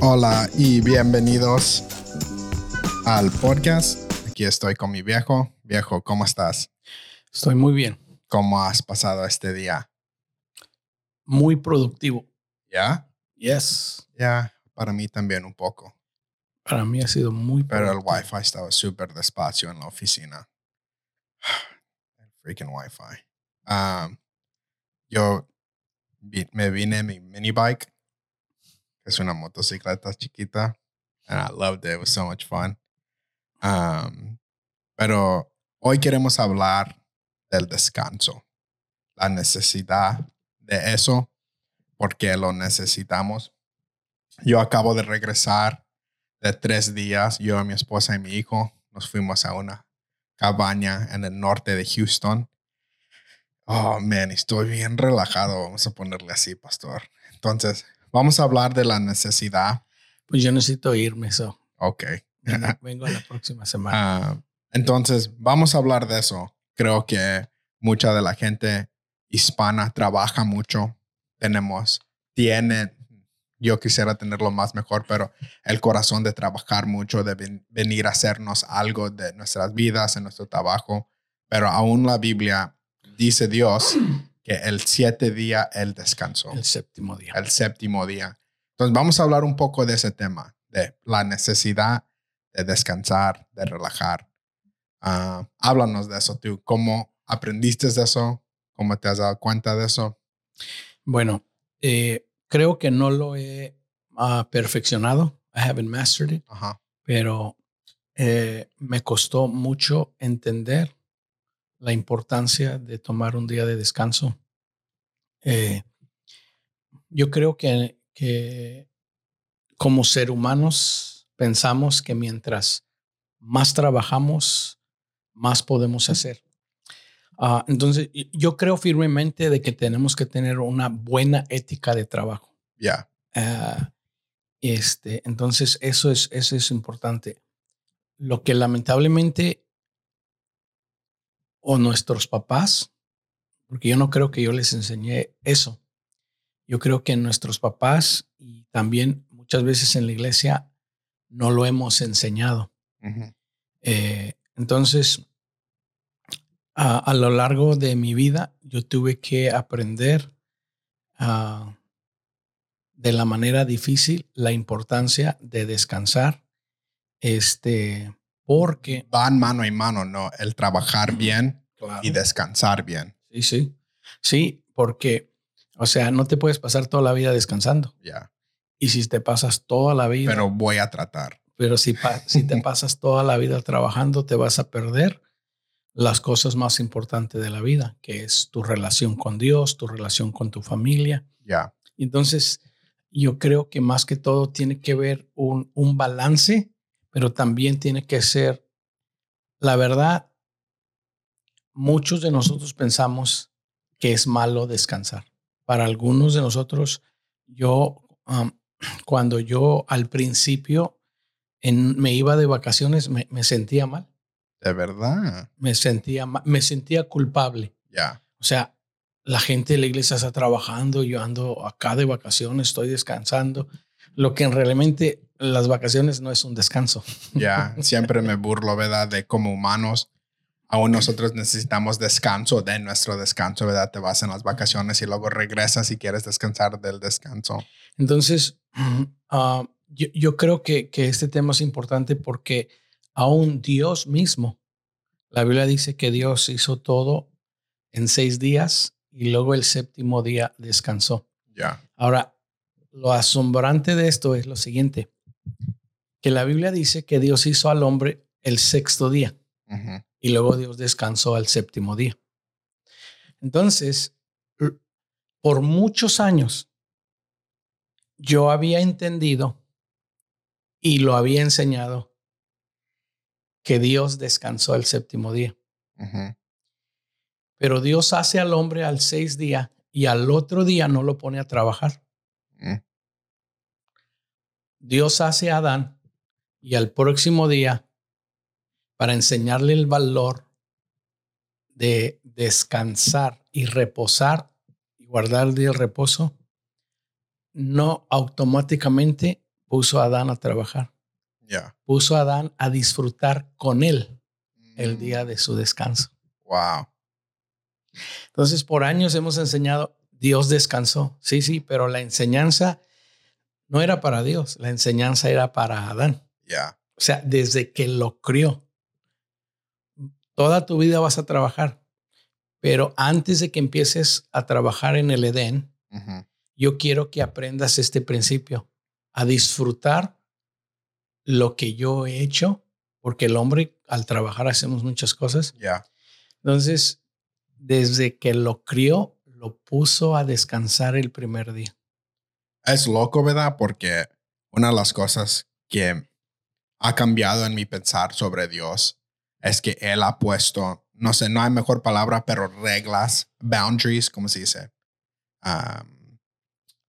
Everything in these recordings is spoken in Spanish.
Hola y bienvenidos al podcast. Aquí estoy con mi viejo. Viejo, ¿cómo estás? Estoy muy bien, ¿Cómo has pasado este día? muy productivo. ¿Ya? Yes. Ya, para mí también un poco. Para mí ha sido muy Pero el productivo. wifi estaba súper despacio en la oficina. El freaking wifi. Um, yo me vine en mi mini bike, es una motocicleta chiquita. And I loved it. It was so much fun. Um, pero hoy queremos hablar del descanso, la necesidad de eso, porque lo necesitamos. Yo acabo de regresar de tres días, yo, mi esposa y mi hijo nos fuimos a una cabaña en el norte de Houston. Oh, man, estoy bien relajado, vamos a ponerle así, pastor. Entonces, vamos a hablar de la necesidad. Pues yo necesito irme, eso. Ok. Vengo la próxima semana. Ah, entonces, vamos a hablar de eso. Creo que mucha de la gente hispana trabaja mucho. Tenemos, tiene, yo quisiera tenerlo más mejor, pero el corazón de trabajar mucho, de ven- venir a hacernos algo de nuestras vidas, en nuestro trabajo. Pero aún la Biblia dice Dios que el siete día Él descansó el séptimo día. el séptimo día. Entonces vamos a hablar un poco de ese tema, de la necesidad de descansar, de relajar. Ah, háblanos de eso tú. ¿Cómo aprendiste de eso? ¿Cómo te has dado cuenta de eso? Bueno, eh, creo que no lo he ah, perfeccionado. I haven't mastered it, Ajá. pero eh, me costó mucho entender la importancia de tomar un día de descanso. Eh, yo creo que, que como ser humanos pensamos que mientras más trabajamos, más podemos hacer. Ah, entonces, yo creo firmemente de que tenemos que tener una buena ética de trabajo. Ya. Ah, este, entonces, eso es, eso es importante. Lo que lamentablemente o nuestros papás, porque yo no creo que yo les enseñé eso. Yo creo que nuestros papás y también muchas veces en la iglesia no lo hemos enseñado. Eh, entonces, a, a lo largo de mi vida, yo tuve que aprender ah, de la manera difícil la importancia de descansar. Este, porque. Van mano en mano, ¿no? El trabajar bien y descansar bien. Sí, sí. Sí, porque, o sea, no te puedes pasar toda la vida descansando. Ya. Y si te pasas toda la vida, Pero voy a tratar. pero si, si te pasas toda la vida trabajando, te vas a perder las cosas más importantes de la vida, que es tu relación con Dios, tu relación con tu familia. Ya. Entonces, yo creo que más que todo tiene que ver un, un balance, pero también tiene que ser, la verdad, muchos de nosotros pensamos que es malo descansar. Para algunos de nosotros, yo, um, cuando yo al principio en- me iba de vacaciones, me, me sentía mal, De verdad. me sentía, me sentía culpable. Ya. O sea, la gente de la iglesia está trabajando, yo ando acá de vacaciones, estoy descansando. Lo que realmente las vacaciones no es un descanso. Ya. Siempre me burlo, ¿verdad? De como humanos. Aún nosotros necesitamos descanso de nuestro descanso, ¿verdad? Te vas en las vacaciones y luego regresas y quieres descansar del descanso. Entonces, ah, yo, yo creo que, que este tema es importante porque aún Dios mismo, la Biblia dice que Dios hizo todo en seis días y luego el séptimo día descansó. Ya. Ahora, lo asombrante de esto es lo siguiente, que la Biblia dice que Dios hizo al hombre el sexto día. Y luego Dios descansó al séptimo día. Entonces, por muchos años, yo había entendido y lo había enseñado que Dios descansó el séptimo día. Pero Dios hace al hombre al seis día y al otro día no lo pone a trabajar. Mm. Dios hace a Adán y al próximo día, para enseñarle el valor de descansar y reposar y guardar el día de reposo, no automáticamente puso a Adán a trabajar, puso a Adán a disfrutar con él el Mm. día de su descanso. Wow. Entonces, por años hemos enseñado, Dios descansó. Sí, sí, pero la enseñanza no era para Dios, la enseñanza era para Adán. Ya. O sea, desde que lo crió, toda tu vida vas a trabajar, pero antes de que empieces a trabajar en el Edén, yo quiero que aprendas este principio, a disfrutar lo que yo he hecho, porque el hombre al trabajar hacemos muchas cosas. Ya. Entonces, desde que lo crió, lo puso a descansar el primer día. Es loco, ¿verdad? Porque una de las cosas que ha cambiado en mi pensar sobre Dios es que Él ha puesto, no sé, no hay mejor palabra, pero reglas, boundaries, ¿cómo se dice? Um,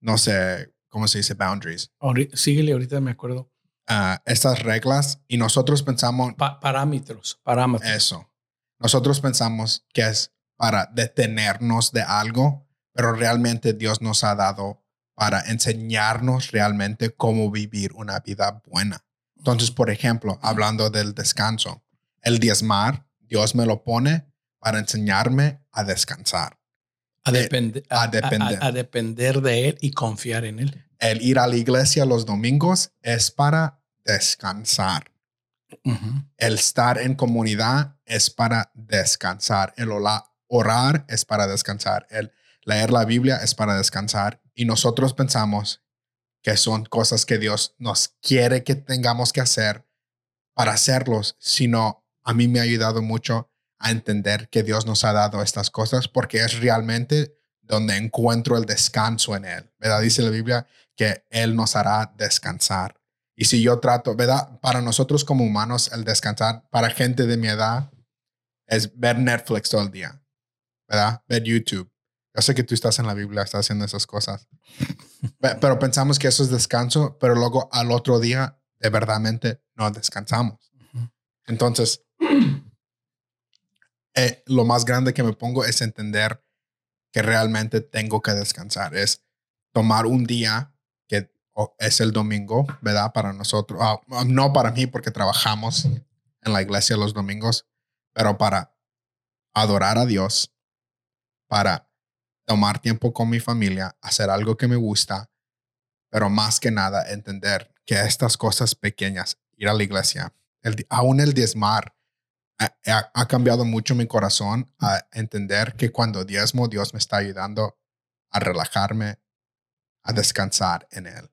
no sé cómo se dice boundaries. Síguele, ahorita me acuerdo. Ah, estas reglas y nosotros pensamos Pa- parámetros, parámetros. eso. Nosotros pensamos que es para detenernos de algo, pero realmente Dios nos ha dado para enseñarnos realmente cómo vivir una vida buena. Entonces, por ejemplo, hablando del descanso, el diezmar, Dios me lo pone para enseñarme a descansar. a, eh, a depender. a depender de él y confiar en él. El ir a la iglesia los domingos es para descansar. El estar en comunidad es para descansar. El orar es para descansar. El leer la Biblia es para descansar. Y nosotros pensamos que son cosas que Dios nos quiere que tengamos que hacer para hacerlos, sino a mí me ha ayudado mucho a entender que Dios nos ha dado estas cosas porque es realmente donde encuentro el descanso en Él. ¿Verdad? Dice la Biblia que Él nos hará descansar. Y si yo trato, ¿verdad? Para nosotros como humanos, el descansar, para gente de mi edad, es ver Netflix todo el día, ¿verdad? Ver YouTube. Yo sé que tú estás en la Biblia, estás haciendo esas cosas. Pe- Pero pensamos que eso es descanso, pero luego al otro día, de verdadmente, no descansamos. Entonces, eh, lo más grande que me pongo es entender que realmente tengo que descansar. Es tomar un día que es el domingo, ¿verdad? Para nosotros. Ah, ah, no para mí porque trabajamos en la iglesia los domingos, pero para adorar a Dios, para tomar tiempo con mi familia, hacer algo que me gusta, pero más que nada entender que estas cosas pequeñas, ir a la iglesia, el, aún el diezmar, ha, cambiado mucho mi corazón a entender que cuando diezmo, Dios me está ayudando a relajarme, a descansar en Él.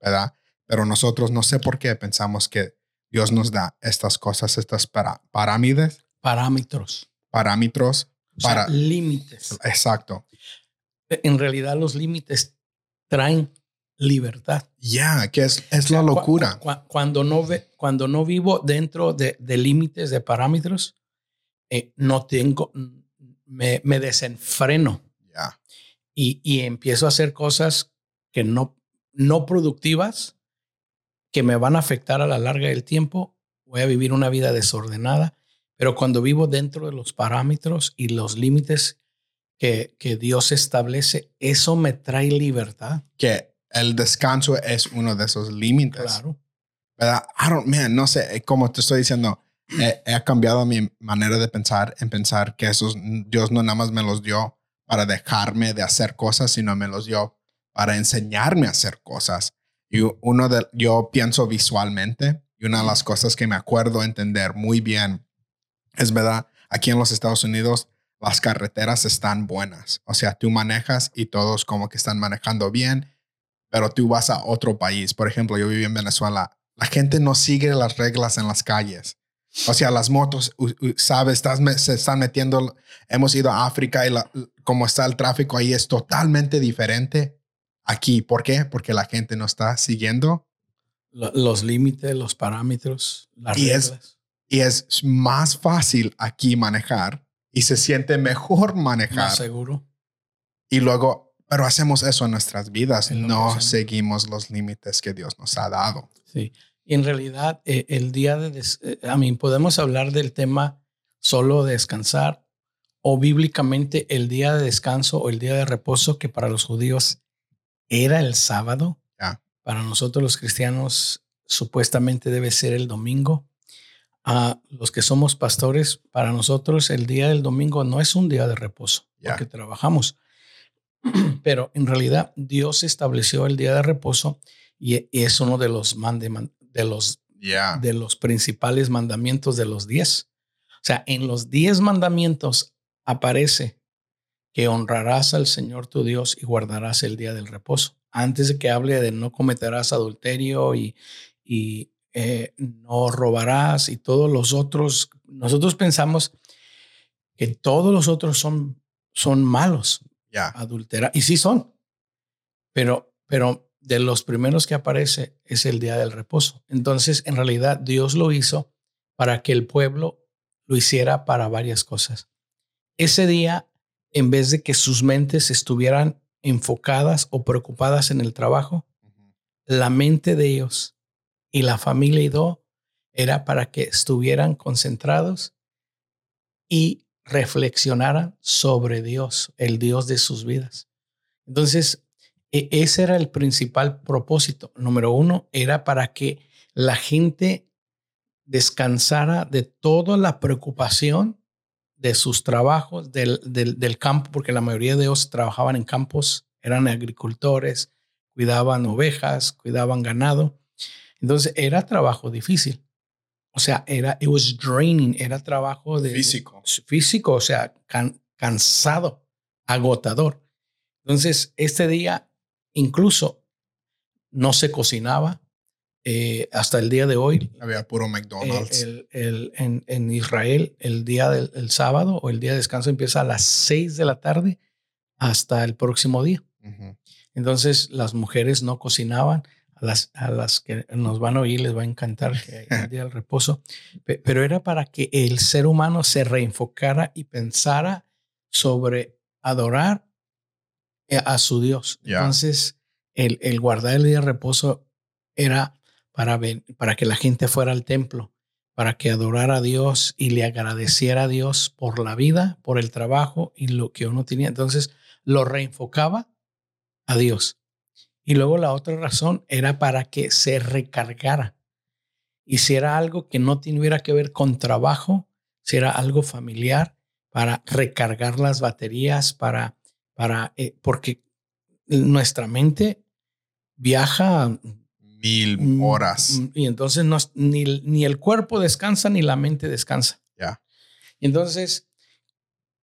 ¿verdad? Pero nosotros no sé por qué pensamos que Dios nos da estas cosas, estas para, parámides, Parámetros, parámetros, o sea, para... límites. Exacto. En realidad los límites traen libertad. Ya, que es, es O sea, la cu- locura. cu- cuando, no ve, cuando no vivo dentro de, de límites, de parámetros, eh, no tengo, me, me desenfreno Ya, y, y empiezo a hacer cosas que no, no productivas, que me van a afectar a la larga del tiempo. Voy a vivir una vida desordenada, pero cuando vivo dentro de los parámetros y los límites que, que Dios establece, eso me trae libertad. que el descanso es uno de esos límites. Claro. ¿verdad? I don't, man, no sé, eh, como te estoy diciendo, he, he cambiado mi manera de pensar en pensar que esos Dios no nada más me los dio para dejarme de hacer cosas, sino me los dio para enseñarme a hacer cosas. Y uno de, yo pienso visualmente y una de las cosas que me acuerdo entender muy bien es verdad, aquí en los Estados Unidos las carreteras están buenas. O sea, tú manejas y todos como que están manejando bien, pero tú vas a otro país. Por ejemplo, yo viví en Venezuela. La gente no sigue las reglas en las calles. O sea, las motos, sabes, estás se están metiendo. Hemos ido a África y la- como está el tráfico ahí es totalmente diferente aquí. ¿Por qué? Porque la gente no está siguiendo Lo- Los límites, los parámetros, las Y es- reglas. Y es más fácil aquí manejar y se siente mejor manejar. Más seguro. Y luego, pero hacemos eso en nuestras vidas, no seguimos los límites que Dios nos ha dado. Sí. Y en realidad, eh, el día de, des- eh, a mí podemos hablar del tema solo descansar o bíblicamente el día de descanso o el día de reposo que para los judíos era el sábado. Ya. Para nosotros los cristianos supuestamente debe ser el domingo. A los que somos pastores, para nosotros el día del domingo no es un día de reposo Ya. porque trabajamos. Pero en realidad Dios estableció el día de reposo y es uno de los, mande- man- de los, de los principales mandamientos de los diez. O sea, en los diez mandamientos aparece que honrarás al Señor tu Dios y guardarás el día del reposo. Antes de que hable de no cometerás adulterio y, y eh, no robarás y todos los otros, nosotros pensamos que todos los otros son, son malos, Ya. adulterar, y sí son, pero, pero de los primeros que aparece es el día del reposo. Entonces, en realidad, Dios lo hizo para que el pueblo lo hiciera para varias cosas. Ese día, en vez de que sus mentes estuvieran enfocadas o preocupadas en el trabajo, la mente de ellos y la familia Ido era para que estuvieran concentrados y reflexionaran sobre Dios, el Dios de sus vidas. Entonces, e- ese era el principal propósito. Número uno, era para que la gente descansara de toda la preocupación de sus trabajos, del, del, del campo, porque la mayoría de ellos trabajaban en campos, eran agricultores, cuidaban ovejas, cuidaban ganado. Entonces era trabajo difícil. O sea, era, it was draining, era trabajo de Físico. físico, o sea, can- cansado, agotador. Entonces, este día incluso no se cocinaba. eh, hasta el día de hoy, Había puro eh, McDonald's. el- el- en, en Israel, el día del el sábado o el día de descanso empieza a las 6 de la tarde hasta el próximo día. Entonces las mujeres no cocinaban. A las, a las que nos van a oír les va a encantar que el día del reposo. Pe- Pero era para que el ser humano se reenfocara y pensara sobre adorar a su Dios. Entonces el, el guardar el día de reposo era para, ven- para que la gente fuera al templo, para que adorara a Dios y le agradeciera a Dios por la vida, por el trabajo y lo que uno tenía. Entonces lo reenfocaba a Dios. Y luego la otra razón era para que se recargara. Y si era algo que no tuviera que ver con trabajo, si era algo familiar, para recargar las baterías, para, para, eh, porque nuestra mente viaja Mil mm, horas. mm, y entonces no, ni, ni el cuerpo descansa ni la mente descansa. Ya. Entonces,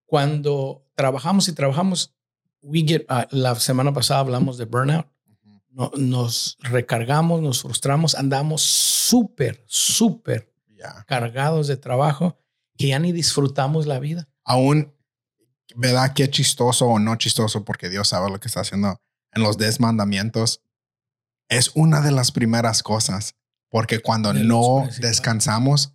cuando trabajamos y trabajamos, we get, ah, la semana pasada hablamos de burnout. No- nos recargamos, nos frustramos, andamos súper, súper cargados de trabajo que ya ni disfrutamos la vida. Aún, ¿verdad? Qué chistoso o no chistoso, porque Dios sabe lo que está haciendo en los diez mandamientos. Es una de las primeras cosas, porque cuando De no descansamos,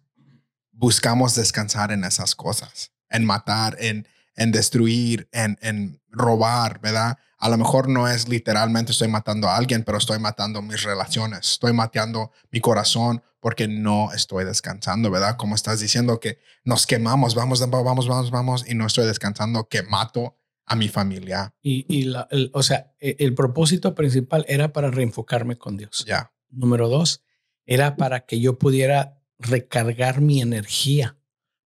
buscamos descansar en esas cosas, en matar, en, en destruir, en, en robar, ¿verdad? A lo mejor no es literalmente estoy matando a alguien, pero estoy matando mis relaciones, estoy matando mi corazón porque no estoy descansando, ¿verdad? Como estás diciendo que nos quemamos, vamos, vamos, vamos, vamos, y no estoy descansando, que mato a mi familia. Y, y la- el- o sea, e- el propósito principal era para reenfocarme con Dios. Ya, Número dos, era para que yo pudiera recargar mi energía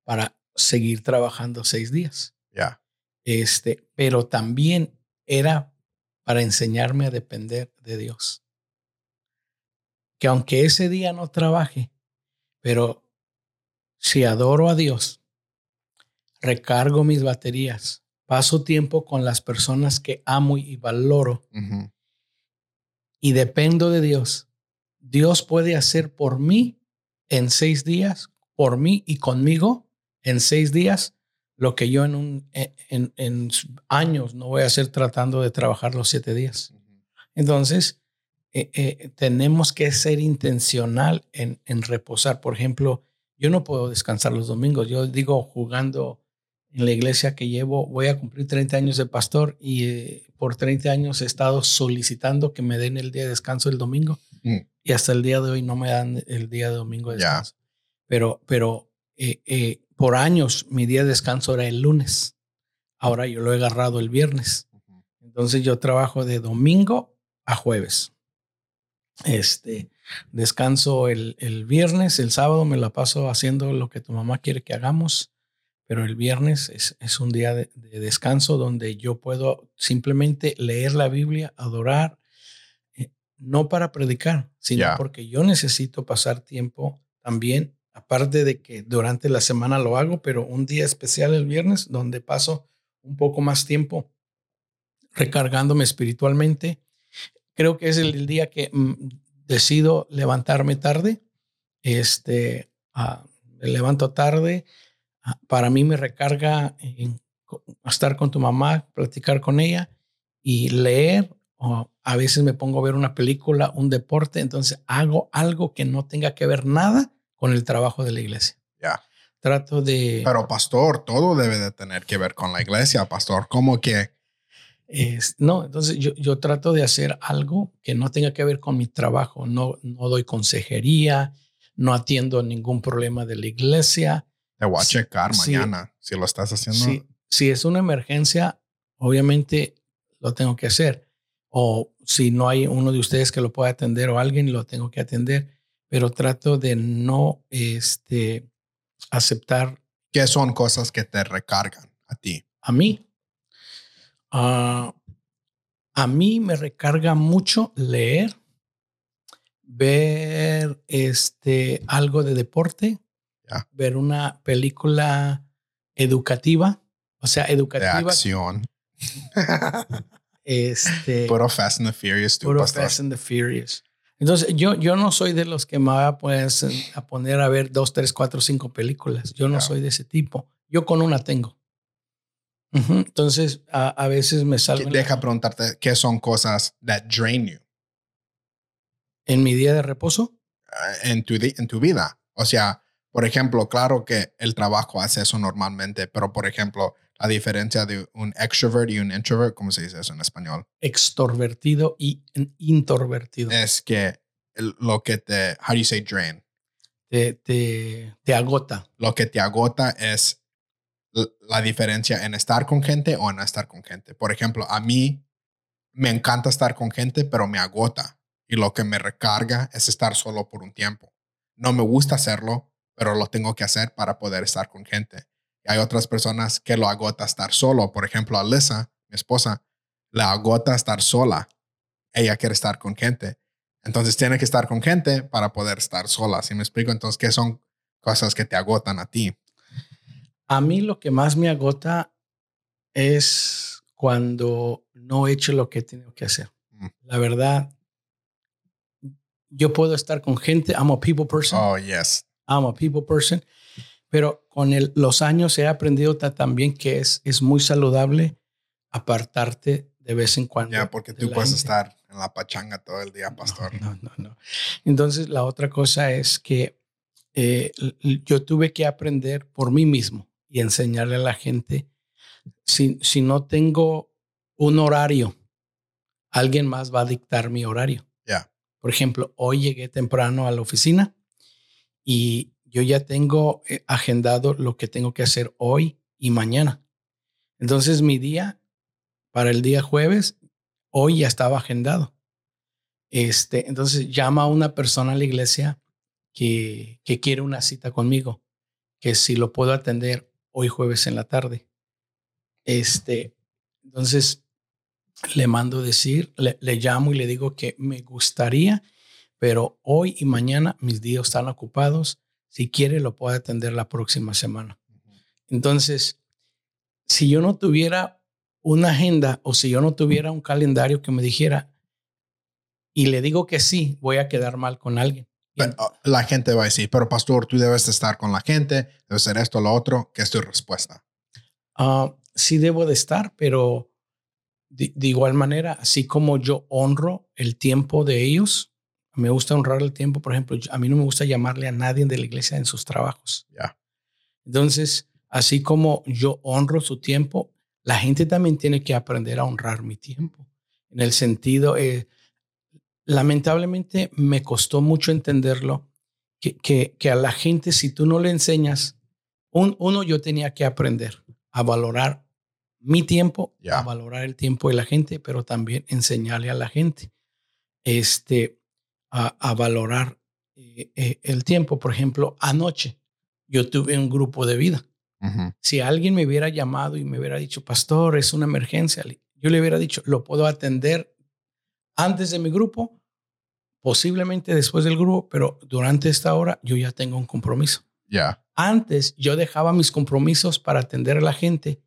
para seguir trabajando seis días. ya, Este, pero también era para enseñarme a depender de Dios. Que aunque ese día no trabaje, pero si adoro a Dios, recargo mis baterías, paso tiempo con las personas que amo y valoro y dependo de Dios, Dios puede hacer por mí en seis días, por mí y conmigo en seis días, lo que yo en, un, en, en años no voy a hacer tratando de trabajar los siete días. Entonces, eh, eh, tenemos que ser intencional en, en reposar. Por ejemplo, yo no puedo descansar los domingos. Yo digo, jugando en la iglesia que llevo, voy a cumplir 30 años de pastor y eh, por 30 años he estado solicitando que me den el día de descanso el domingo Mm. y hasta el día de hoy no me dan el día de domingo de descanso. Pero, pero eh, eh, por años mi día de descanso era el lunes. Ahora yo lo he agarrado el viernes. Entonces yo trabajo de domingo a jueves. Este, descanso el, el viernes, el sábado me la paso haciendo lo que tu mamá quiere que hagamos, pero el viernes es, es un día de, de descanso donde yo puedo simplemente leer la Biblia, adorar, eh, no para predicar, sino porque yo necesito pasar tiempo también, aparte de que durante la semana lo hago, pero un día especial el viernes donde paso un poco más tiempo recargándome espiritualmente. Creo que es el, día que mm, decido levantarme tarde. Este, ah, me levanto tarde. Ah, para mí me recarga estar con tu mamá, platicar con ella y leer. O a veces me pongo a ver una película, un deporte. Entonces hago algo que no tenga que ver nada con el trabajo de la iglesia. Ya. Trato de... Pero pastor, todo debe de tener que ver con la iglesia, pastor. ¿Cómo que? Es- no, entonces yo, yo trato de hacer algo que no tenga que ver con mi trabajo. No, no doy consejería, no atiendo ningún problema de la iglesia. Te voy a Sí, checar mañana si lo estás haciendo. Si, si es una emergencia, obviamente lo tengo que hacer. O si no hay uno de ustedes que lo pueda atender o alguien, lo tengo que atender. Pero trato de no este, aceptar ¿Qué son cosas que te recargan a ti? a mí. ah, a mí me recarga mucho leer, ver este, algo de deporte, ver una película educativa, o sea, De educativa. acción. Este, Puro Fast and the Furious, puro. Fast and the Furious. Entonces, yo, yo no soy de los que me va a, pues, a poner a ver dos, tres, cuatro, cinco películas. Yo no Ya. soy de ese tipo. Yo con una tengo. Ujú. Entonces, a, a veces me salgo en, la- Deja preguntarte qué son cosas that drain you en mi día de reposo. eh, en tu, en tu vida. O sea, por ejemplo, claro que el trabajo hace eso normalmente, pero por ejemplo, la diferencia de un extrovert y un introvert, ¿cómo se dice eso en español? extrovertido y introvertido. Es que el- lo que te, how do you say drain? Te, te, te agota. Lo que te agota es la diferencia en estar con gente o en no estar con gente. Por ejemplo, a mí me encanta estar con gente, pero me agota. Y lo que me recarga es estar solo por un tiempo. No me gusta hacerlo, pero lo tengo que hacer para poder estar con gente. Hay otras personas que lo agota estar solo. Por ejemplo, a Lisa, mi esposa, le agota estar sola. Ella quiere estar con gente. Entonces tiene que estar con gente para poder estar sola. ¿Sí me explico? Entonces, ¿qué son cosas que te agotan a ti? A mí lo que más me agota es cuando no he hecho lo que he tenido que hacer. Mm. La verdad, yo puedo estar con gente. I'm a people person. Oh, yes. I'm a people person. Pero con el- los años he aprendido ta- también que es, es muy saludable apartarte de vez en cuando. Ya, porque tú puedes gente. estar en la pachanga todo el día, pastor. No, no, no. Entonces, la otra cosa es que eh, yo tuve que aprender por mí mismo y enseñarle a la gente, si, si no tengo un horario, alguien más va a dictar mi horario. Ya. Por ejemplo, hoy llegué temprano a la oficina y yo ya tengo eh, agendado lo que tengo que hacer hoy y mañana. Entonces, mi día para el día jueves, hoy ya estaba agendado. Este, entonces llama a una persona a la iglesia que, que quiere una cita conmigo, que si lo puedo atender hoy jueves en la tarde. Este, entonces le mando decir, le, le llamo y le digo que me gustaría, pero hoy y mañana mis días están ocupados. Si quiere, lo puedo atender la próxima semana. Entonces, si yo no tuviera una agenda o si yo no tuviera un calendario que me dijera y le digo que sí, voy a quedar mal con alguien. Pero, uh, la gente va a decir, pero pastor, tú debes de estar con la gente, debes hacer esto, lo otro. ¿Qué es tu respuesta? Ah, sí debo de estar, pero de, de igual manera, así como yo honro el tiempo de ellos, me gusta honrar el tiempo. Por ejemplo, a mí no me gusta llamarle a nadie de la iglesia en sus trabajos. Ya. Entonces, así como yo honro su tiempo, la gente también tiene que aprender a honrar mi tiempo. En el sentido, eh, lamentablemente me costó mucho entenderlo, que, que, que a la gente, si tú no le enseñas, un- uno, yo tenía que aprender a valorar mi tiempo, a valorar el tiempo de la gente, pero también enseñarle a la gente este, a, a valorar eh, eh, el tiempo. Por ejemplo, anoche yo tuve un grupo de vida. Si alguien me hubiera llamado y me hubiera dicho, pastor, es una emergencia, yo le hubiera dicho, lo puedo atender antes de mi grupo, posiblemente después del grupo, pero durante esta hora yo ya tengo un compromiso. Ya. Antes yo dejaba mis compromisos para atender a la gente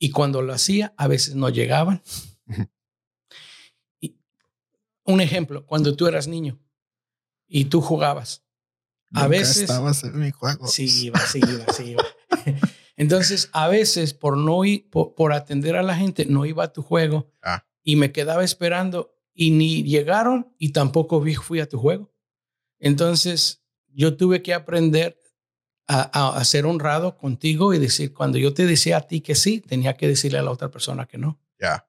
y cuando lo hacía a veces no llegaban. Y un ejemplo, cuando tú eras niño y tú jugabas, a Nunca veces estabas en mi juego. Sí, iba, sí, iba, sí, iba. Entonces, a veces por no ir, por, por atender a la gente, no iba a tu juego Ah. y me quedaba esperando y ni llegaron y tampoco vi- fui a tu juego. Entonces, yo tuve que aprender a, a- a ser honrado contigo y decir, cuando yo te decía a ti que sí, tenía que decirle a la otra persona que no.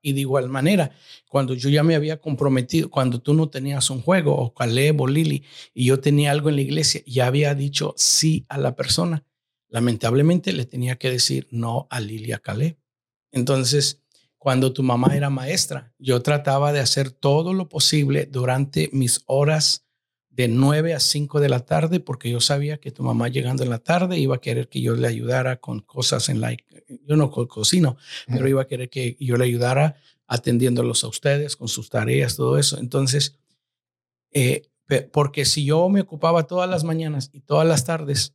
Y de igual manera, cuando yo ya me había comprometido, cuando tú no tenías un juego, o Caleb o Lili, y yo tenía algo en la iglesia, ya había dicho sí a la persona. Lamentablemente le tenía que decir no a Lili a Caleb. Entonces, cuando tu mamá era maestra, yo trataba de hacer todo lo posible durante mis horas de 9 a 5 de la tarde, porque yo sabía que tu mamá llegando en la tarde iba a querer que yo le ayudara con cosas en la... Yo no co- cocino, pero iba a querer que yo le ayudara atendiéndolos a ustedes con sus tareas, todo eso. Entonces, eh, porque si yo me ocupaba todas las mañanas y todas las tardes,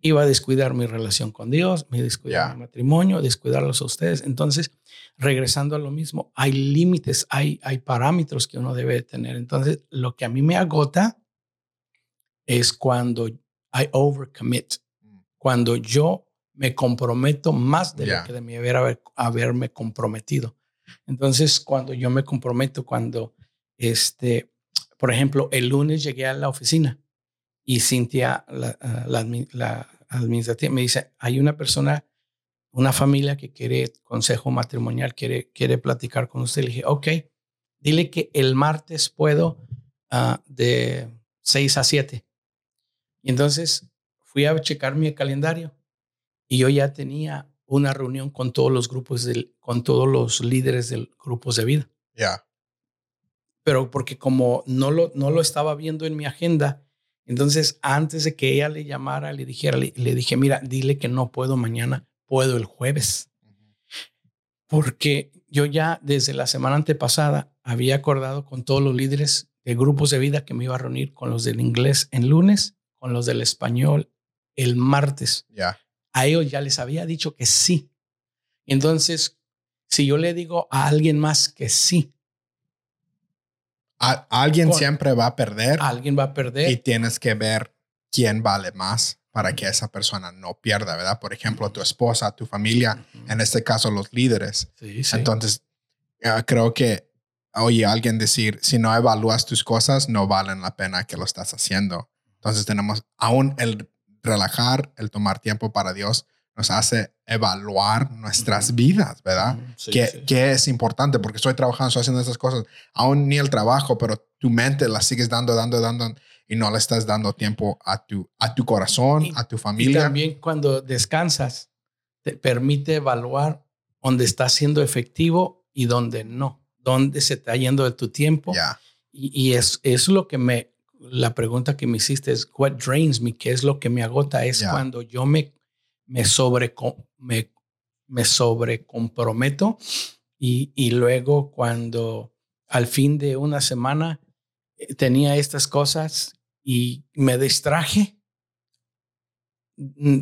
iba a descuidar mi relación con Dios, me descuidar Ya. mi matrimonio, descuidarlos a ustedes. Entonces, regresando a lo mismo, hay límites, hay, hay parámetros que uno debe tener. Entonces, lo que a mí me agota es cuando I overcommit, cuando yo me comprometo más de lo que debí haber, haber- haberme comprometido. Entonces, cuando yo me comprometo, cuando, este, por ejemplo, el lunes llegué a la oficina y Cintia, la, ah, la administrativa, me dice, hay una persona, una familia que quiere consejo matrimonial, quiere, quiere platicar con usted. Le dije, ok, dile que el martes puedo ah, de 6 a 7. Y entonces fui a checar mi calendario y yo ya tenía una reunión con todos los grupos, del, con todos los líderes de grupos de vida. Ya. Pero porque como no lo, no lo estaba viendo en mi agenda, entonces antes de que ella le llamara, le dijera, le, le dije, mira, dile que no puedo mañana, puedo el jueves. Porque yo ya desde la semana antepasada había acordado con todos los líderes de grupos de vida que me iba a reunir con los del inglés en lunes, con los del español el martes Ya. a ellos ya les había dicho que sí. Entonces, si yo le digo a alguien más que sí, A- alguien Con- siempre va a perder alguien va a perder. y tienes que ver quién vale más para que esa persona no pierda, ¿verdad? Por ejemplo, tu esposa, tu familia, en este caso los líderes. Sí, sí. Entonces, ah, creo que oye alguien decir, si no evalúas tus cosas, no valen la pena que lo estás haciendo. Entonces tenemos aún el relajar, el tomar tiempo para Dios, nos hace evaluar nuestras vidas, ¿verdad? Sí, que, sí. que es importante porque estoy trabajando, estoy haciendo estas cosas, aún ni el trabajo, pero tu mente la sigues dando, dando, dando y no le estás dando tiempo a tu, a tu corazón, Y- a tu Y familia. también cuando descansas, te permite evaluar dónde está siendo efectivo y dónde no, dónde se está yendo de tu tiempo. Ya, Y, y es, es lo que me, la pregunta que me hiciste es, what drains me? ¿Qué es lo que me agota? Es cuando yo me, me, sobre, me, me sobrecomprometo y, y luego cuando al fin de una semana eh, tenía estas cosas y me distraje.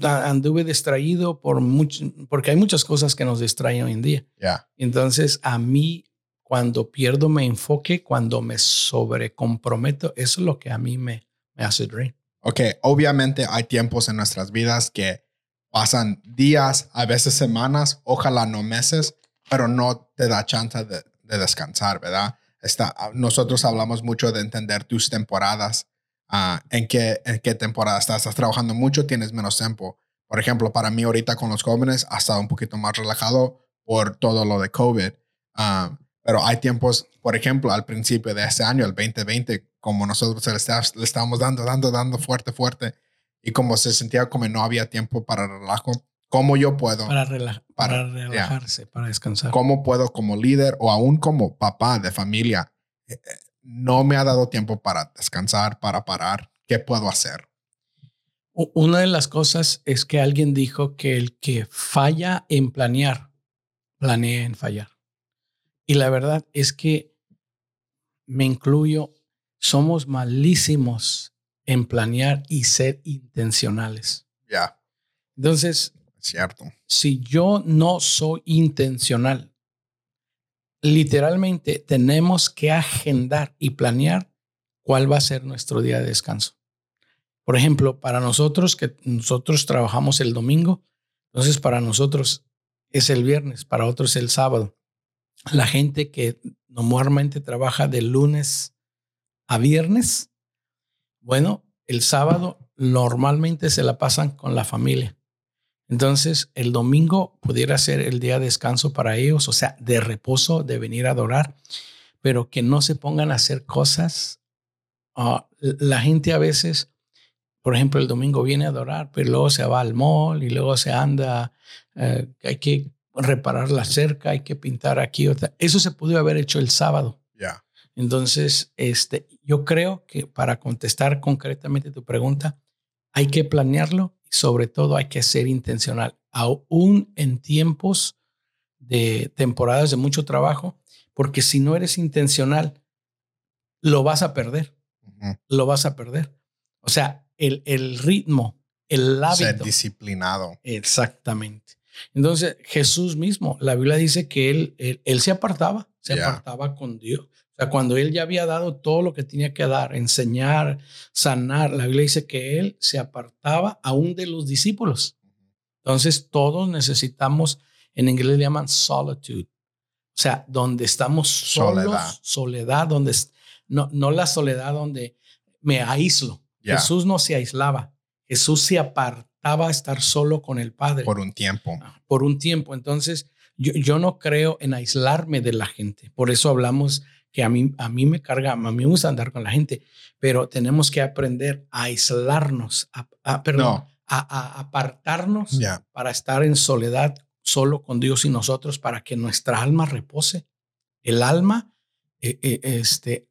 Anduve distraído por mucho, porque hay muchas cosas que nos distraen hoy en día. ya, Entonces, a mí, cuando pierdo mi enfoque, cuando me sobrecomprometo, eso es lo que a mí me, me hace drain. Ok, obviamente hay tiempos en nuestras vidas que pasan días, a veces semanas, ojalá no meses, pero no te da chance de, de descansar, ¿verdad? está, ah, nosotros hablamos mucho de entender tus temporadas. ah, en, qué, en qué temporada estás. Estás trabajando mucho, tienes menos tiempo. Por ejemplo, para mí ahorita con los jóvenes ha estado un poquito más relajado por todo lo de COVID. Ah, pero hay tiempos, por ejemplo, al principio de este año, el 2020, como nosotros le, está- le estábamos dando, dando, dando fuerte, fuerte, y como se sentía como no había tiempo para relajo, ¿cómo yo puedo? Para, rela- para, Para- relajarse, para descansar. ¿Cómo puedo como líder o aún como papá de familia? eh, eh, No me ha dado tiempo para descansar, para parar. ¿Qué puedo hacer? Una de las cosas es que alguien dijo que el que falla en planear, planea en fallar. Y la verdad es que me incluyo, somos malísimos en planear y ser intencionales. Ya, Entonces, es cierto. si yo no soy intencional, literalmente tenemos que agendar y planear cuál va a ser nuestro día de descanso. Por ejemplo, para nosotros que nosotros trabajamos el domingo, entonces para nosotros es el viernes, para otros el sábado. La gente que normalmente trabaja de lunes a viernes, bueno, el sábado normalmente se la pasan con la familia. Entonces, el domingo pudiera ser el día de descanso para ellos, o sea, de reposo, de venir a adorar, pero que no se pongan a hacer cosas. Ah, la gente a veces, por ejemplo, el domingo viene a adorar, pero luego se va al mall y luego se anda, eh, hay que reparar la cerca, hay que pintar aquí. Otra. Eso se pudo haber hecho el sábado. Ya, Entonces, este, yo creo que para contestar concretamente tu pregunta, hay que planearlo y sobre todo hay que ser intencional, aún en tiempos de temporadas de mucho trabajo, porque si no eres intencional, lo vas a perder, lo vas a perder. O sea, el, el ritmo, el Ser hábito. disciplinado. Exactamente. Entonces, Jesús mismo, la Biblia dice que él, él, él se apartaba, se apartaba con Dios. O sea, cuando él ya había dado todo lo que tenía que dar, enseñar, sanar, la Biblia dice que él se apartaba aún de los discípulos. Entonces, todos necesitamos, en inglés le llaman solitude. O sea, donde estamos solos, Soledad. soledad, donde no, no la soledad donde me aíslo. Jesús no se aislaba. Jesús se apartaba a estar solo con el Padre por un tiempo. por un tiempo. Entonces, yo, yo no creo en aislarme de la gente. Por eso hablamos que a mí, a mí me carga, a mí me gusta andar con la gente, pero tenemos que aprender a aislarnos, a, a- perdón, No, a, a apartarnos ya, para estar en soledad solo con Dios y nosotros para que nuestra alma repose. El alma eh, eh, este,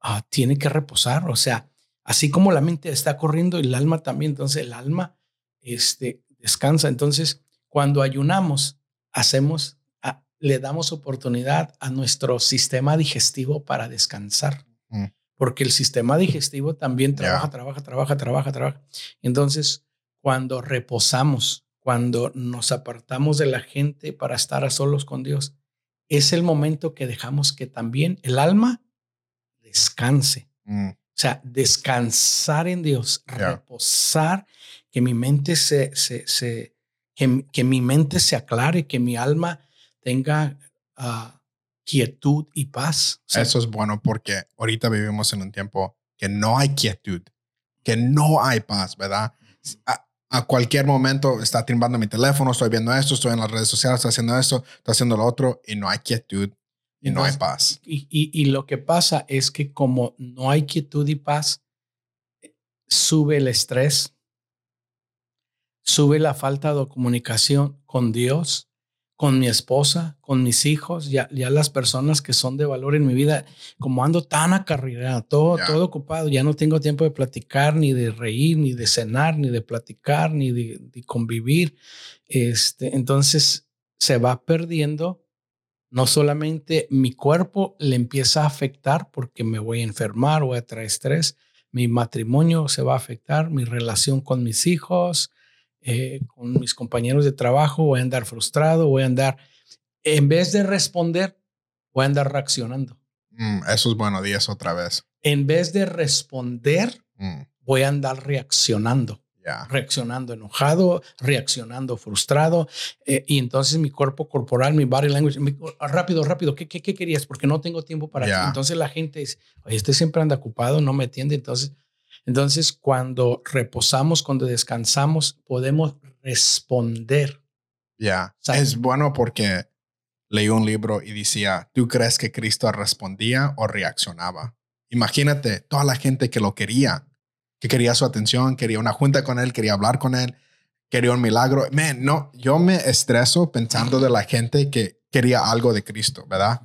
ah, tiene que reposar, o sea, así como la mente está corriendo, el alma también, entonces el alma este, descansa. Entonces, cuando ayunamos, hacemos, le damos oportunidad a nuestro sistema digestivo para descansar. Mm. Porque el sistema digestivo también trabaja, trabaja, trabaja, trabaja, trabaja. Entonces, cuando reposamos, cuando nos apartamos de la gente para estar a solos con Dios, es el momento que dejamos que también el alma descanse. mm, O sea, descansar en Dios, Ya. reposar, que mi mente se, se, se- que, que mi mente se aclare, que mi alma tenga ah, quietud y paz. O sea, Eso es bueno porque ahorita vivimos en un tiempo que no hay quietud, que no hay paz, ¿verdad? A, a cualquier momento está timbando mi teléfono, estoy viendo esto, estoy en las redes sociales, estoy haciendo esto, estoy haciendo lo otro y no hay quietud y no hay paz. Y, y- y lo que pasa es que como no hay quietud y paz, sube el estrés, sube la falta de comunicación con Dios, con mi esposa, con mis hijos, ya, ya las personas que son de valor en mi vida, como ando tan acarreado, todo, todo ocupado, ya no tengo tiempo de platicar, ni de reír, ni de cenar, ni de platicar, ni de, de convivir. Este, entonces se va perdiendo no solamente mi cuerpo le empieza a afectar porque me voy a enfermar, voy a traer estrés, mi matrimonio se va a afectar, mi relación con mis hijos, eh, con mis compañeros de trabajo, voy a andar frustrado, voy a andar, en vez de responder, voy a andar reaccionando. Mm, eso es bueno, días otra vez. En vez de responder, Mm, voy a andar reaccionando. Ya. reaccionando enojado, reaccionando frustrado, eh, y entonces mi cuerpo corporal, mi body language, me- rápido, rápido, ¿qué, qué, qué querías? Porque no tengo tiempo para ti. Ya. Entonces la gente dice, oye, este siempre anda ocupado, no me atiende. Entonces, entonces cuando reposamos, cuando descansamos, podemos responder. Ya. Sa- Es bueno porque leí un libro y decía, ¿tú crees que Cristo respondía o reaccionaba? Imagínate toda la gente que lo quería, que quería su atención, quería una junta con él, quería hablar con él, quería un milagro. Man, no, yo me estreso pensando de la gente que quería algo de Cristo, ¿verdad?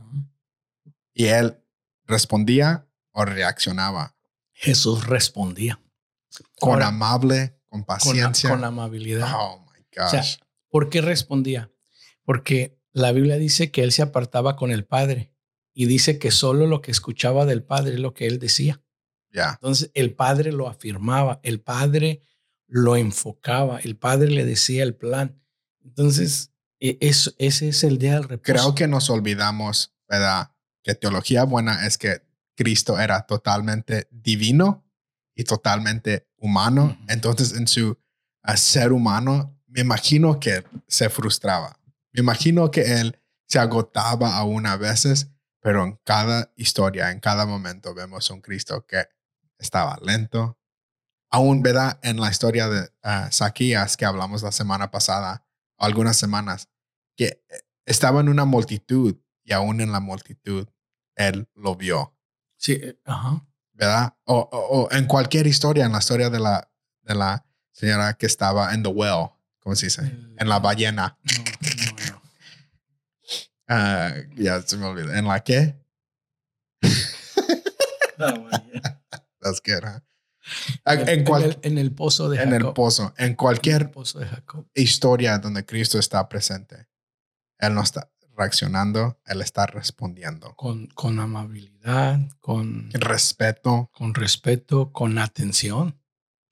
Y él respondía o reaccionaba Jesús respondía con Ahora, amable, con paciencia. con amabilidad. oh my gosh. sea, ¿Por qué respondía? Porque la Biblia dice que él se apartaba con el Padre y dice que solo lo que escuchaba del Padre es lo que él decía. Entonces el Padre lo afirmaba, el Padre lo enfocaba, el Padre le decía el plan. Entonces, e- eso, ese es el día del reposo. Creo que nos olvidamos, ¿verdad? Que teología buena es que Cristo era totalmente divino y totalmente humano. Entonces, en su ah, ser humano, me imagino que se frustraba. Me imagino que él se agotaba aún a veces, pero en cada historia, en cada momento, vemos un Cristo que estaba lento. Aún, ¿verdad? En la historia de ah, Zaquías que hablamos la semana pasada, algunas semanas, que eh, estaba en una multitud y aún en la multitud él lo vio, Sí, eh, ajá. ¿verdad? O, o- o en cualquier historia, en la historia de la, de la señora que estaba en the well, ¿cómo se dice? El- En la ballena. No, no, no. Ah, ya se me olvidó. ¿En la qué? That's good, Ah, En, En, cual- el, en el pozo de en el Jacob. pozo, en En el cualquier pozo de Jacob. historia donde Cristo está presente, él no está reaccionando, él está respondiendo. Con, con amabilidad, con, Respeto. con respeto, con atención,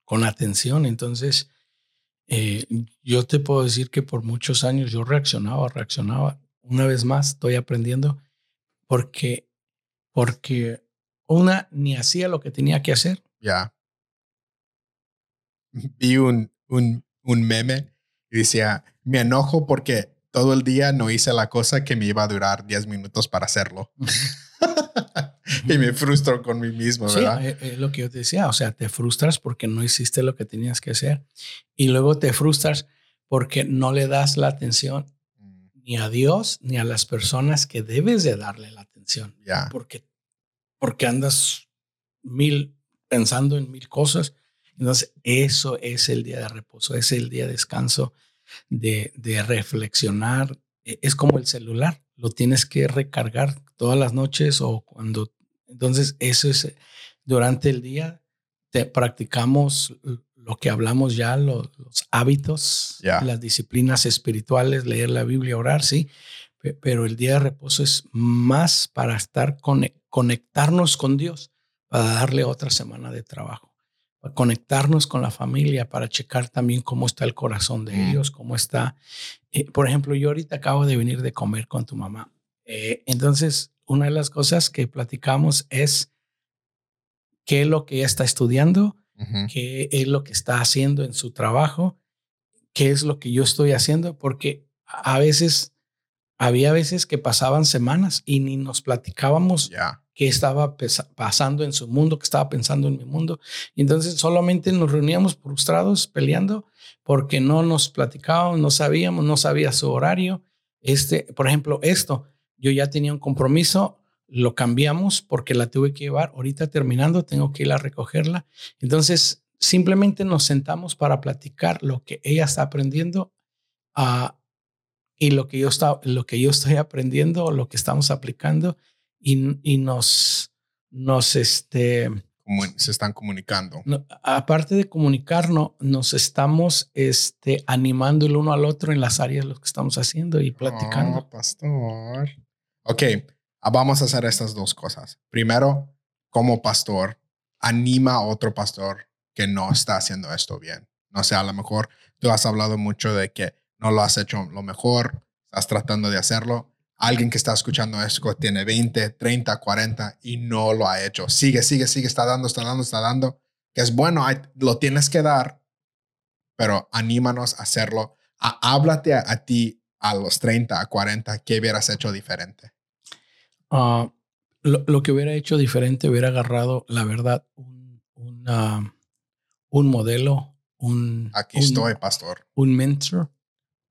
con atención. Entonces, eh, yo te puedo decir que por muchos años yo reaccionaba, reaccionaba. Una vez más, estoy aprendiendo porque, porque una ni hacía lo que tenía que hacer. Ya. Vi un, un, un meme y decía, me enojo porque todo el día no hice la cosa que me iba a durar 10 minutos para hacerlo. y me frustro con mí mismo, ¿verdad? es, es lo que yo te decía, o sea, te frustras porque no hiciste lo que tenías que hacer y luego te frustras porque no le das la atención Mm, ni a Dios ni a las personas que debes de darle la atención, Ya. porque, porque andas mil pensando en mil cosas. Entonces, eso es el día de reposo, es el día de descanso, de, de reflexionar. E- Es como el celular, lo tienes que recargar todas las noches o cuando... Entonces, eso es durante el día, te practicamos lo que hablamos ya, lo- los hábitos, Ya. las disciplinas espirituales, leer la Biblia, orar, sí, Pe- pero el día de reposo es más para estar cone- conectarnos con Dios, para darle otra semana de trabajo, para conectarnos con la familia, para checar también cómo está el corazón de Mm. ellos, cómo está. eh, por ejemplo, yo ahorita acabo de venir de comer con tu mamá. Eh, entonces, una de las cosas que platicamos es qué es lo que ella está estudiando, Ujú. qué es lo que está haciendo en su trabajo, qué es lo que yo estoy haciendo, porque a veces, había veces que pasaban semanas y ni nos platicábamos Ya. qué estaba pasando en su mundo, qué estaba pensando en mi mundo. Y entonces solamente nos reuníamos frustrados, peleando, porque no nos platicábamos, no sabíamos, no sabía su horario. Este, por ejemplo, esto, yo ya tenía un compromiso, lo cambiamos porque la tuve que llevar. Ahorita terminando, tengo que ir a recogerla. Entonces, simplemente nos sentamos para platicar lo que ella está aprendiendo ah, y lo que yo está, lo que yo estoy aprendiendo, lo que estamos aplicando y, y nos, nos, este, se están comunicando. no- aparte de comunicarnos, nos estamos, este, animando el uno al otro en las áreas lo que estamos haciendo y platicando. Oh, pastor. Ok, ah, vamos a hacer estas dos cosas. Primero, como pastor, anima a otro pastor que no está haciendo esto bien. No sé, a lo mejor tú has hablado mucho de que no lo has hecho lo mejor, estás tratando de hacerlo. Alguien que está escuchando esto tiene 20, 30, 40 y no lo ha hecho. Sigue, sigue, sigue, está dando, está dando, está dando. Que es bueno, hay- lo tienes que dar, pero anímanos a hacerlo. A- háblate a, a ti a los 30, a 40, ¿qué hubieras hecho diferente? Ah, lo, lo que hubiera hecho diferente, hubiera agarrado, la verdad, un, un, un modelo, un, Aquí un- estoy, pastor. un mentor,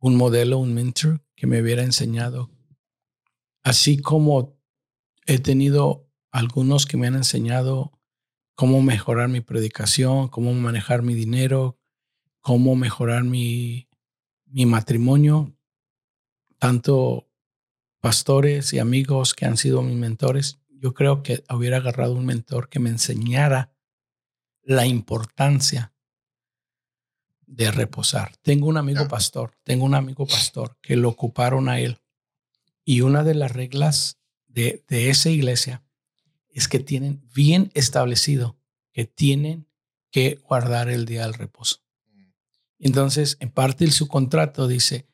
un modelo, un mentor que me hubiera enseñado. Así como he tenido algunos que me han enseñado cómo mejorar mi predicación, cómo manejar mi dinero, cómo mejorar mi, mi matrimonio, tanto pastores y amigos que han sido mis mentores, yo creo que hubiera agarrado un mentor que me enseñara la importancia de reposar. Tengo un amigo pastor, tengo un amigo pastor que lo ocuparon a él. Y una de las reglas de, de esa iglesia es que tienen bien establecido que tienen que guardar el día del reposo. Entonces, en parte de su contrato dice,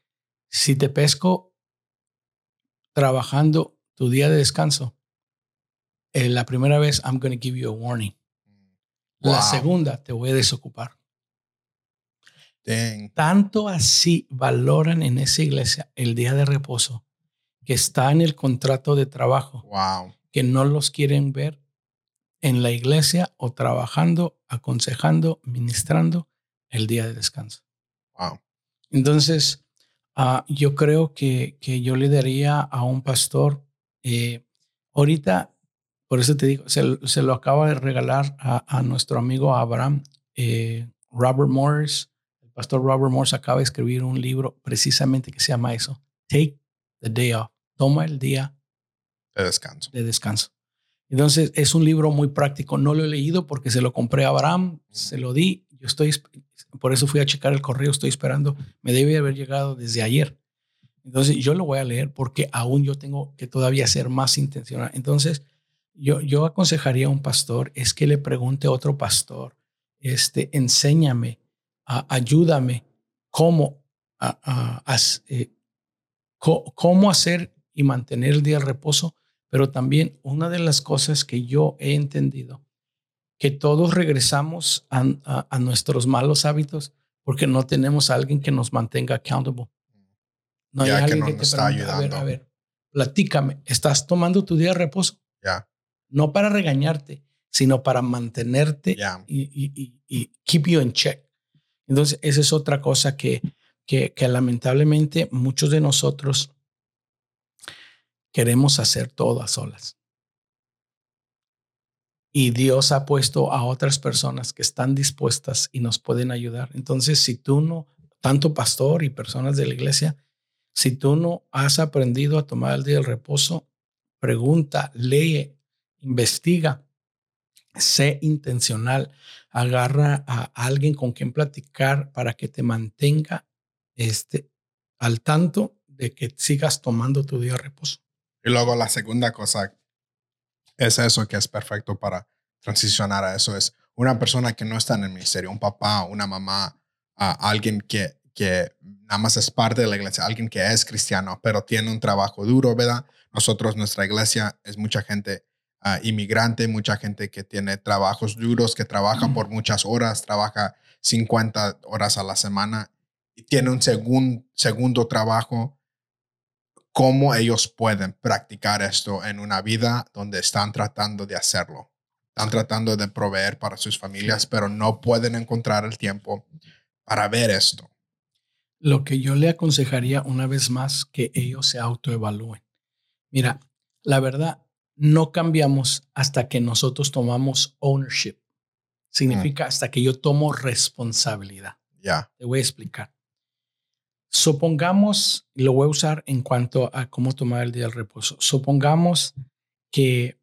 si te pesco trabajando tu día de descanso, eh, la primera vez, I'm going to give you a warning. La segunda, te voy a desocupar. Tanto así valoran en esa iglesia el día de reposo que está en el contrato de trabajo, Wow. que no los quieren ver en la iglesia o trabajando, aconsejando, ministrando el día de descanso. Wow. Entonces, ah, yo creo que, que yo le daría a un pastor, eh, ahorita, por eso te digo, se, se lo acaba de regalar a, a nuestro amigo Abraham, eh, Robert Morris. Pastor Robert Morris acaba de escribir un libro precisamente que se llama eso, Take the Day Off, toma el día De descanso. de descanso. Entonces, es un libro muy práctico. No lo he leído porque se lo compré a Abraham, se lo di. Yo estoy, por eso fui a checar el correo, estoy esperando. Me debe haber llegado desde ayer. Entonces, yo lo voy a leer porque aún yo tengo que todavía ser más intencional. Entonces, yo, yo aconsejaría a un pastor es que le pregunte a otro pastor, este, enséñame, a- ayúdame cómo, a- a- as- eh, co- cómo hacer y mantener el día de reposo, pero también una de las cosas que yo he entendido, que todos regresamos a, nuestros malos hábitos porque no tenemos a alguien que nos mantenga accountable. No hay Ya que alguien no que, nos te está pregunte, a ver, ayudando. a ver, platícame, ¿estás tomando tu día de reposo? Ya. No para regañarte, sino para mantenerte Ya. y, y- y- y keep you in check. Entonces, esa es otra cosa que, que, lamentablemente muchos de nosotros queremos hacer todo a solas. Y Dios ha puesto a otras personas que están dispuestas y nos pueden ayudar. Entonces, si tú no, tanto pastor y personas de la iglesia, si tú no has aprendido a tomar el día del reposo, pregunta, lee, investiga, sé intencional, agarra a alguien con quien platicar para que te mantenga este, al tanto de que sigas tomando tu día de reposo. Y luego la segunda cosa es eso que es perfecto para transicionar a eso. Es una persona que no está en el ministerio, un papá, una mamá, a alguien que, que nada más es parte de la iglesia, alguien que es cristiano, pero tiene un trabajo duro, ¿verdad? Nosotros, nuestra iglesia, es mucha gente ah, inmigrante, mucha gente que tiene trabajos duros, que trabaja por muchas horas, trabaja 50 horas a la semana y tiene un segun- segundo trabajo cómo ellos pueden practicar esto en una vida donde están tratando de hacerlo. Están tratando de proveer para sus familias, pero no pueden encontrar el tiempo para ver esto. Lo que yo le aconsejaría una vez más que ellos se autoevalúen. Mira, la verdad, no cambiamos hasta que nosotros tomamos ownership. Significa hasta que yo tomo responsabilidad. Ya, Te voy a explicar. Supongamos, y lo voy a usar en cuanto a cómo tomar el día del reposo. Supongamos que,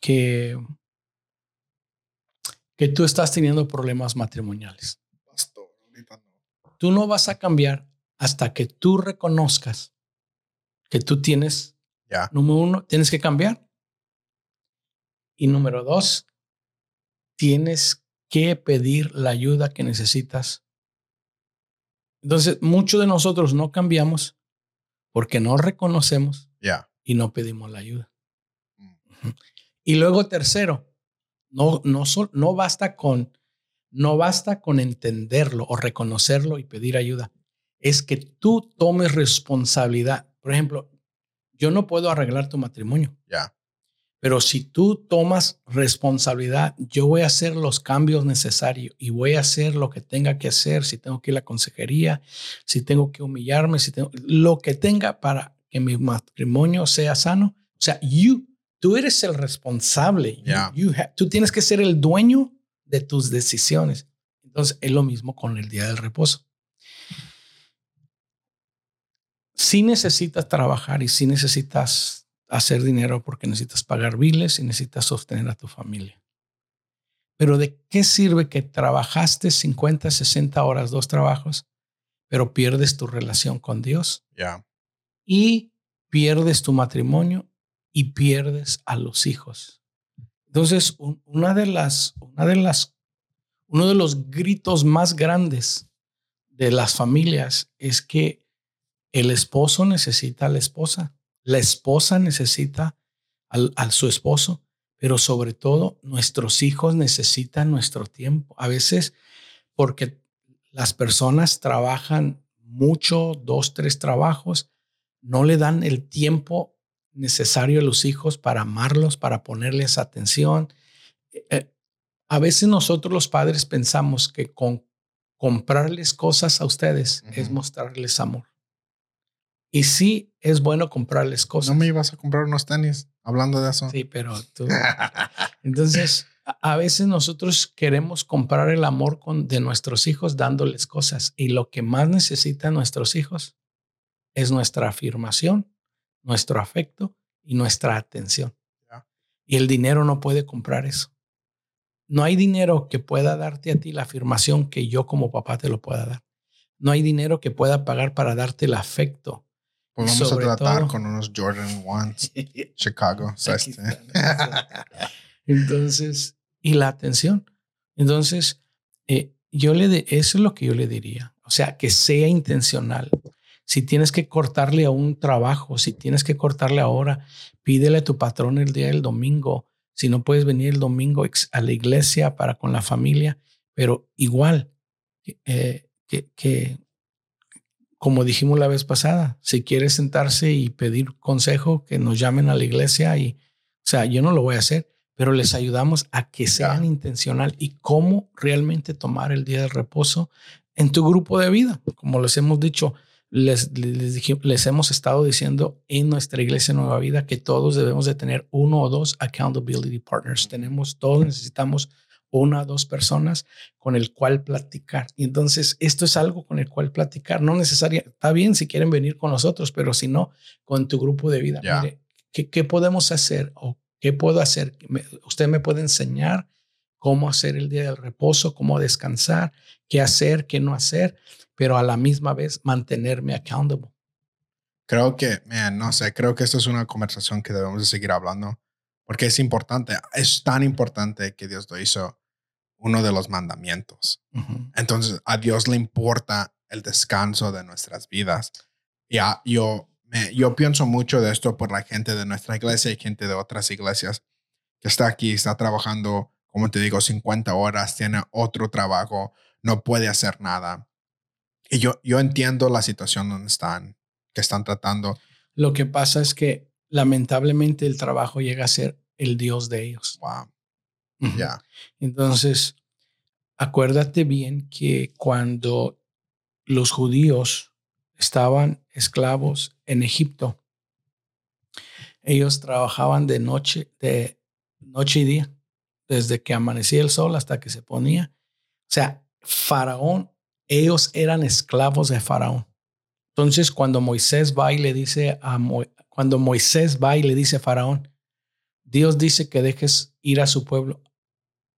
que, que tú estás teniendo problemas matrimoniales. pastor. Tú no vas a cambiar hasta que tú reconozcas que tú tienes, Ya, número uno, tienes que cambiar. Y número dos, tienes que pedir la ayuda que necesitas. Entonces, muchos de nosotros no cambiamos porque no reconocemos ya. y no pedimos la ayuda. Mm. Y luego tercero, no, no, no basta con no basta con entenderlo o reconocerlo y pedir ayuda. Es que tú tomes responsabilidad. Por ejemplo, yo no puedo arreglar tu matrimonio. Ya. Pero si tú tomas responsabilidad, yo voy a hacer los cambios necesarios y voy a hacer lo que tenga que hacer, si tengo que ir a la consejería, si tengo que humillarme, si tengo lo que tenga para que mi matrimonio sea sano. O sea, you, tú eres el responsable. You- Yeah. you ha- tú tienes que ser el dueño de tus decisiones. Entonces, es lo mismo con el día del reposo. Si necesitas trabajar y si necesitas hacer dinero porque necesitas pagar biles y necesitas sostener a tu familia. Pero ¿de qué sirve que trabajaste 50, 60 horas, dos trabajos, pero pierdes tu relación con Dios Ya. y pierdes tu matrimonio y pierdes a los hijos? Entonces, un- una de las, una de las, uno de los gritos más grandes de las familias es que el esposo necesita a la esposa, la esposa necesita al, a su esposo, pero sobre todo nuestros hijos necesitan nuestro tiempo. A veces porque las personas trabajan mucho, dos, tres trabajos, no le dan el tiempo necesario a los hijos para amarlos, para ponerles atención. Eh, eh, a veces nosotros los padres pensamos que con comprarles cosas a ustedes es mostrarles amor. Y sí es bueno comprarles cosas. ¿No me ibas a comprar unos tenis hablando de eso? Sí, pero tú. Entonces, a veces nosotros queremos comprar el amor con, de nuestros hijos dándoles cosas y lo que más necesitan nuestros hijos es nuestra afirmación, nuestro afecto y nuestra atención. Y el dinero no puede comprar eso. No hay dinero que pueda darte a ti la afirmación que yo como papá te lo pueda dar. No hay dinero que pueda pagar para darte el afecto. Pues vamos a Sobre tratar todo- con unos Jordan Ones Chicago. este. Entonces, y la atención. Entonces, eh, yo le de, eso es lo que yo le diría. O sea, que sea intencional. Si tienes que cortarle a un trabajo, si tienes que cortarle ahora, pídele a tu patrón el día del domingo. Si no puedes venir el domingo a la iglesia para con la familia, pero igual eh, que, que, como dijimos la vez pasada, si quieres sentarse y pedir consejo, que nos llamen a la iglesia y, o sea, yo no lo voy a hacer, pero les ayudamos a que sean intencional y cómo realmente tomar el día de reposo en tu grupo de vida. Como les hemos dicho, les, les, dije- les hemos estado diciendo en nuestra iglesia Nueva Vida que todos debemos de tener uno o dos accountability partners. Tenemos, todos necesitamos una o dos personas con el cual platicar. Y entonces esto es algo con el cual platicar. No necesaria, está bien si quieren venir con nosotros, pero si no, con tu grupo de vida. Mire, ¿qué, qué podemos hacer o qué puedo hacer? Me- usted me puede enseñar cómo hacer el día del reposo, cómo descansar, qué hacer, qué no hacer, pero a la misma vez mantenerme accountable. Creo que, man, no sé, creo que esto es una conversación que debemos de seguir hablando porque es importante, es tan importante que Dios lo hizo uno de los mandamientos. Entonces, a Dios le importa el descanso de nuestras vidas. Ya, yo, me, yo pienso mucho de esto por la gente de nuestra iglesia y gente de otras iglesias que está aquí, está trabajando, como te digo, 50 horas, tiene otro trabajo, no puede hacer nada. Y yo, yo entiendo la situación donde están, que están tratando. Lo que pasa es que lamentablemente el trabajo llega a ser el Dios de ellos. Wow, ya, Entonces, acuérdate bien que cuando los judíos estaban esclavos en Egipto, ellos trabajaban de noche, de noche y día, desde que amanecía el sol hasta que se ponía. O sea, Faraón, ellos eran esclavos de Faraón. Entonces, cuando Moisés va y le dice a Mo- cuando Moisés va y le dice a Faraón, Dios dice que dejes ir a su pueblo.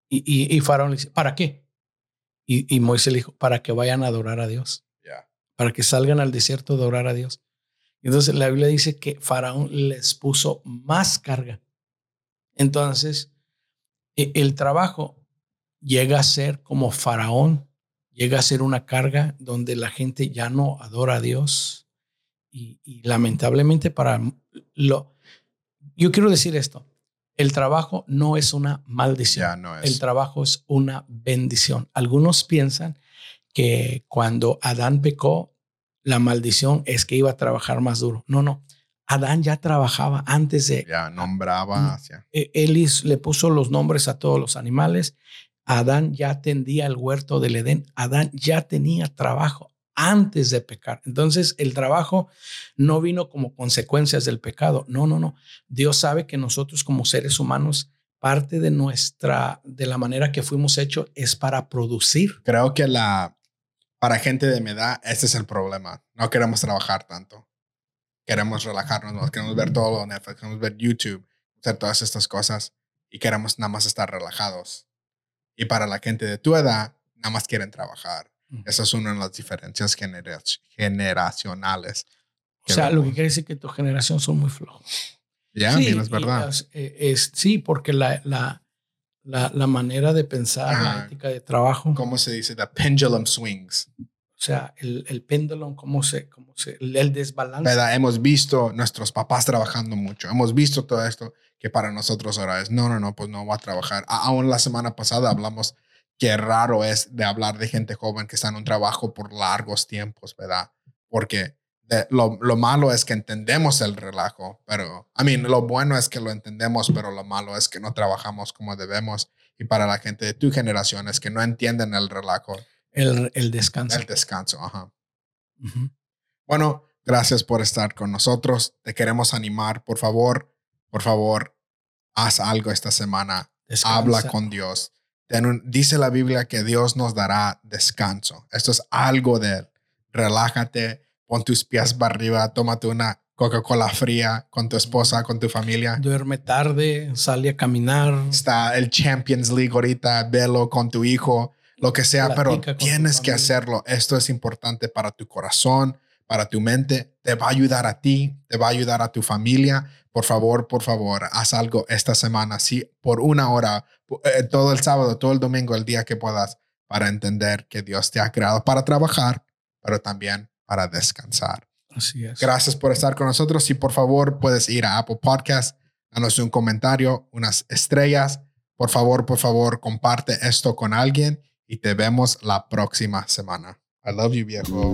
Y, y, y Faraón le dice, ¿para qué? Y, y Moisés le dijo, para que vayan a adorar a Dios, ya, para que salgan al desierto a adorar a Dios. Y entonces la Biblia dice que Faraón les puso más carga. Entonces, e- el trabajo llega a ser como Faraón, llega a ser una carga donde la gente ya no adora a Dios. Y, y lamentablemente para lo, yo quiero decir esto, El trabajo no es una maldición. Ya no es. El trabajo es una bendición. Algunos piensan que cuando Adán pecó, la maldición es que iba a trabajar más duro. No, no. Adán ya trabajaba antes de... ya nombraba hacia. eh, Él le puso los nombres a todos los animales. Adán ya atendía el huerto del Edén. Adán ya tenía trabajo antes de pecar. Entonces el trabajo no vino como consecuencias del pecado. No, no, no. Dios sabe que nosotros como seres humanos, parte de nuestra, de la manera que fuimos hechos es para producir. Creo que la para gente de mi edad, ese es el problema. No queremos trabajar tanto. Queremos relajarnos, más, queremos ver todo Netflix, queremos ver YouTube, hacer todas estas cosas y queremos nada más estar relajados. Y para la gente de tu edad, nada más quieren trabajar. Mm. Esa es una de las diferencias genera- generacionales. O sea, lo que vemos. quiere decir que tu generación son muy flojos. Ya, Sí, es verdad. las- eh, es, sí, porque la, la, la, la manera de pensar, la Ajá. ética de trabajo, ¿Cómo se dice? The pendulum swings. o sea, el, el péndulo, cómo se, cómo se, el, desbalance. ¿verdad? Hemos visto nuestros papás trabajando mucho. Hemos visto todo esto que para nosotros ahora es, no, no, no, pues no va a trabajar. Aún la semana pasada hablamos que raro es de hablar de gente joven que está en un trabajo por largos tiempos, ¿verdad? Porque de- lo, lo malo es que entendemos el relajo, pero, I mean, lo bueno es que lo entendemos, pero lo malo es que no trabajamos como debemos. Y para la gente de tu generación es que no entienden el relajo, El, el descanso. el descanso, ajá. Ujú. Bueno, gracias por estar con nosotros. Te queremos animar, por favor, por favor, haz algo esta semana. Descansa. Habla con Dios. Dice la Biblia que Dios nos dará descanso. Esto es algo de Él. Relájate, pon tus pies para arriba, tómate una Coca-Cola fría con tu esposa, con tu familia. Duerme tarde, sale a caminar. Está el Champions League ahorita, velo con tu hijo, lo que sea, pero Platica tu tienes que hacerlo. Esto es importante para tu corazón, para tu mente. Te va a ayudar a ti, te va a ayudar a tu familia. Por favor, por favor, haz algo esta semana, sí, por una hora, pu- eh, todo el sábado, todo el domingo, el día que puedas, para entender que Dios te ha creado para trabajar, pero también para descansar. Así es. Gracias por estar con nosotros. Y por favor, puedes ir a Apple Podcast, danos un comentario, unas estrellas. Por favor, por favor, comparte esto con alguien y te vemos la próxima semana. I love you, viejo.